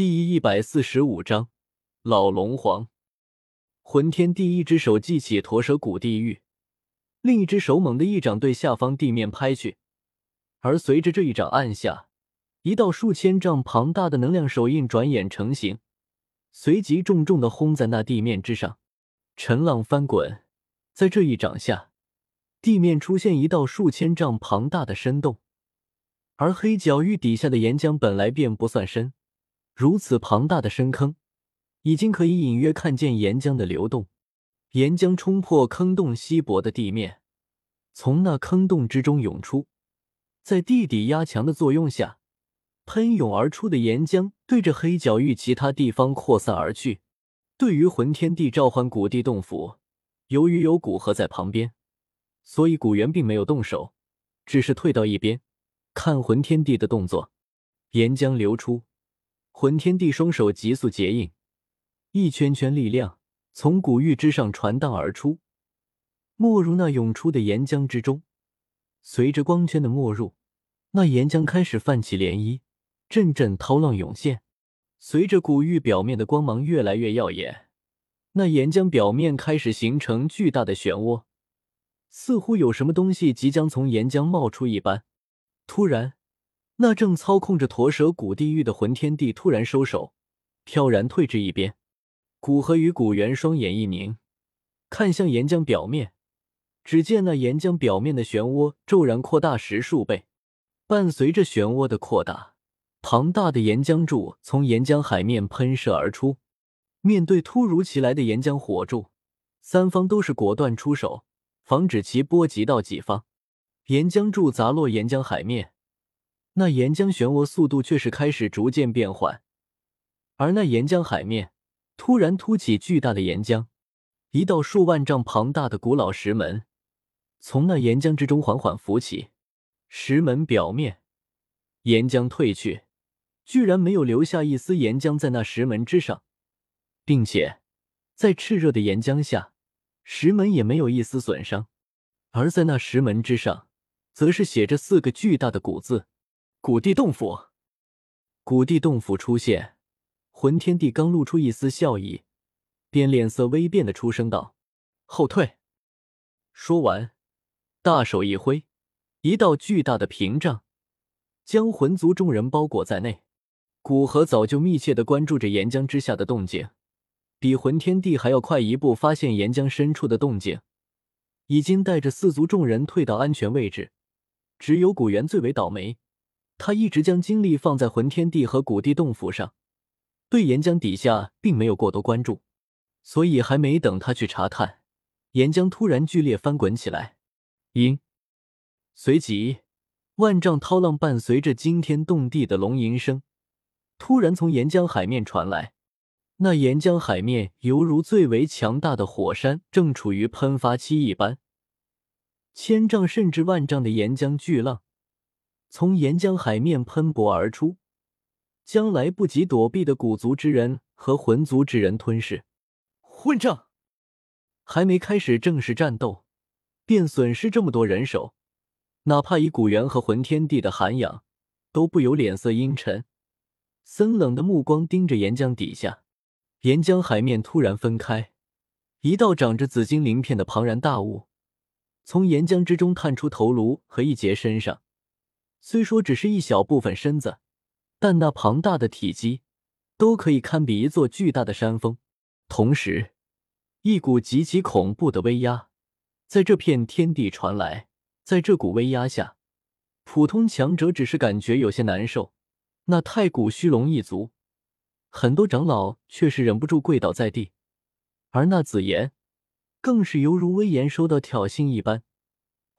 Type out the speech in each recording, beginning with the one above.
第一百四十五章，老龙皇。魂天帝一只手记起驼蛇古地狱，另一只手猛地一掌对下方地面拍去，而随着这一掌按下，一道数千丈庞大的能量手印转眼成型，随即重重的轰在那地面之上，尘浪翻滚。在这一掌下，地面出现一道数千丈庞大的深洞，而黑角域底下的岩浆本来便不算深。如此庞大的深坑，已经可以隐约看见岩浆的流动。岩浆冲破坑洞稀薄的地面，从那坑洞之中涌出，在地底压强的作用下，喷涌而出的岩浆对着黑角域其他地方扩散而去。对于魂天帝召唤古地洞府，由于有古河在旁边，所以古猿并没有动手，只是退到一边看魂天帝的动作。岩浆流出。魂天帝双手急速结印，一圈圈力量从古玉之上传荡而出，没入那涌出的岩浆之中。随着光圈的没入，那岩浆开始泛起涟漪，阵阵涛浪涌现。随着古玉表面的光芒越来越耀眼，那岩浆表面开始形成巨大的漩涡，似乎有什么东西即将从岩浆冒出一般。突然。那正操控着驼蛇谷地狱的魂天帝突然收手，飘然退至一边。古河与古元双眼一凝，看向岩浆表面，只见那岩浆表面的漩涡骤然扩大十数倍。伴随着漩涡的扩大，庞大的岩浆柱从岩浆海面喷射而出。面对突如其来的岩浆火柱，三方都是果断出手，防止其波及到己方。岩浆柱砸落岩浆海面。那岩浆漩涡速度却是开始逐渐变缓，而那岩浆海面突然凸起巨大的岩浆，一道数万丈庞大的古老石门从那岩浆之中缓缓浮起。石门表面岩浆退去，居然没有留下一丝岩浆在那石门之上，并且在炽热的岩浆下，石门也没有一丝损伤。而在那石门之上，则是写着四个巨大的古字。古地洞府，古地洞府出现，魂天帝刚露出一丝笑意，便脸色微变的出声道：“后退。”说完，大手一挥，一道巨大的屏障将魂族众人包裹在内。古河早就密切的关注着岩浆之下的动静，比魂天帝还要快一步发现岩浆深处的动静，已经带着四族众人退到安全位置。只有古元最为倒霉。他一直将精力放在魂天地和古地洞府上，对岩浆底下并没有过多关注，所以还没等他去查探，岩浆突然剧烈翻滚起来，因！随即万丈涛浪伴随着惊天动地的龙吟声，突然从岩浆海面传来。那岩浆海面犹如最为强大的火山正处于喷发期一般，千丈甚至万丈的岩浆巨浪。从岩浆海面喷薄而出，将来不及躲避的古族之人和魂族之人吞噬。混账！还没开始正式战斗，便损失这么多人手，哪怕以古猿和魂天帝的涵养，都不由脸色阴沉，森冷的目光盯着岩浆底下。岩浆海面突然分开，一道长着紫金鳞片的庞然大物从岩浆之中探出头颅和一截身上。虽说只是一小部分身子，但那庞大的体积都可以堪比一座巨大的山峰。同时，一股极其恐怖的威压在这片天地传来。在这股威压下，普通强者只是感觉有些难受。那太古虚龙一族，很多长老却是忍不住跪倒在地。而那紫炎，更是犹如威严受到挑衅一般。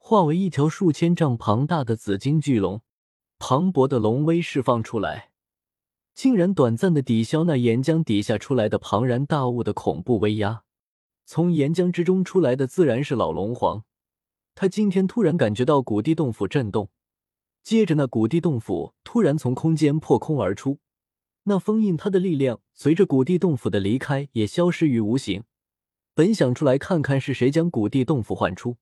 化为一条数千丈庞大的紫金巨龙，磅礴的龙威释放出来，竟然短暂的抵消那岩浆底下出来的庞然大物的恐怖威压。从岩浆之中出来的自然是老龙皇，他今天突然感觉到古地洞府震动，接着那古地洞府突然从空间破空而出，那封印他的力量随着古地洞府的离开也消失于无形。本想出来看看是谁将古地洞府唤出。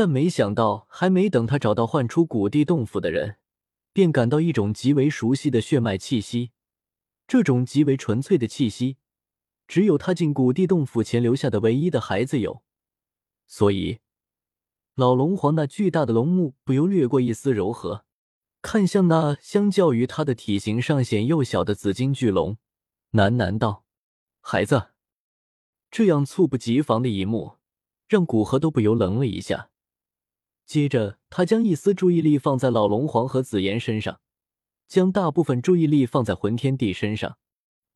但没想到，还没等他找到唤出古地洞府的人，便感到一种极为熟悉的血脉气息这种极为纯粹的气息，只有他进古地洞府前留下的唯一的孩子有，所以老龙皇那巨大的龙目不由掠过一丝柔和，看向那相较于他的体型尚显幼小的紫金巨龙，喃喃道：“孩子。”这样猝不及防的一幕，让古河都不由愣了一下。接着，他将一丝注意力放在老龙皇和紫妍身上。将大部分注意力放在魂天帝身上，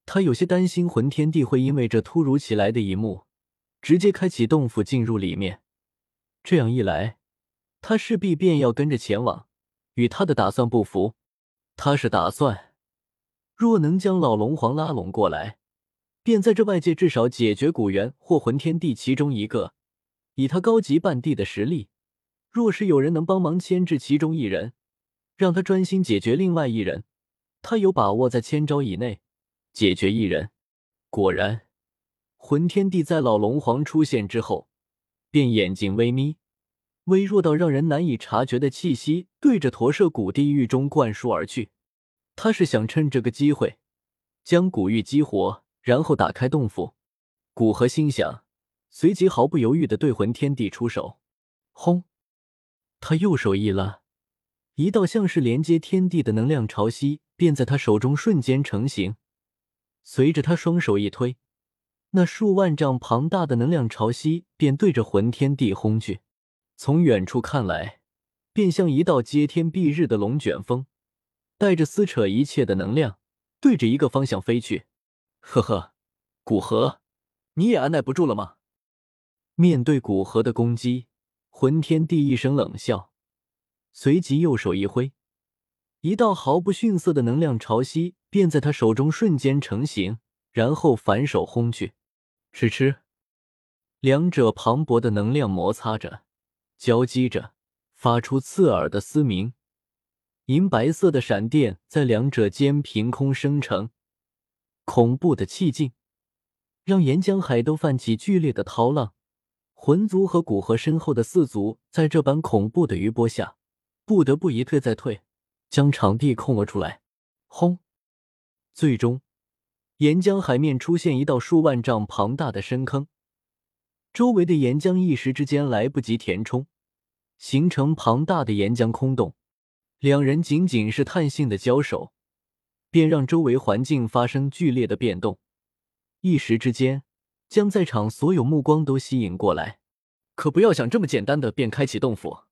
他有些担心魂天帝会因为这突如其来的一幕，直接开启洞府进入里面。这样一来，他势必便要跟着前往，与他的打算不符。他是打算，若能将老龙皇拉拢过来，便在这外界至少解决古元或魂天帝其中一个。以他高级半帝的实力，若是有人能帮忙牵制其中一人。让他专心解决另外一人，他有把握在千招以内解决一人。果然，魂天帝在老龙皇出现之后，便眼睛微眯，微弱到让人难以察觉的气息对着驼舍古地狱中灌输而去。他是想趁这个机会将古玉激活，然后打开洞府。古河心想，随即毫不犹豫的对魂天帝出手。轰！他右手一拉。一道像是连接天地的能量潮汐便在他手中瞬间成型，随着他双手一推，那数万丈庞大的能量潮汐便对着魂天地轰去。从远处看来，便像一道接天蔽日的龙卷风，带着撕扯一切的能量，对着一个方向飞去。呵呵，古河，你也按耐不住了吗？面对古河的攻击，魂天帝一声冷笑。随即右手一挥，一道毫不逊色的能量潮汐便在他手中瞬间成型，然后反手轰去。哧哧，两者磅礴的能量摩擦着，交击着，发出刺耳的嘶鸣。银白色的闪电在两者间凭空生成，恐怖的气劲让岩浆海都泛起剧烈的涛浪。魂族和古河身后的四族在这般恐怖的余波下。不得不一退再退，将场地空了出来。轰！最终，岩浆海面出现一道数万丈庞大的深坑，周围的岩浆一时之间来不及填充，形成庞大的岩浆空洞。两人仅仅是探性的交手，便让周围环境发生剧烈的变动，一时之间将在场所有目光都吸引过来。可不要想这么简单的便开启洞府。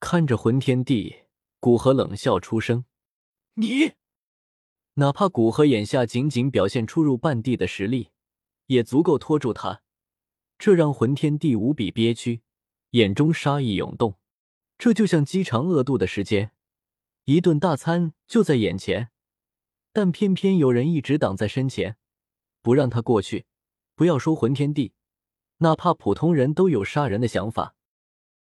看着魂天帝，古河冷笑出声：“你，哪怕古河眼下仅仅表现出入半地的实力，也足够拖住他。”这让魂天帝无比憋屈，眼中杀意涌动。这就像饥肠饿肚的时间，一顿大餐就在眼前，但偏偏有人一直挡在身前，不让他过去。不要说魂天帝，哪怕普通人都有杀人的想法。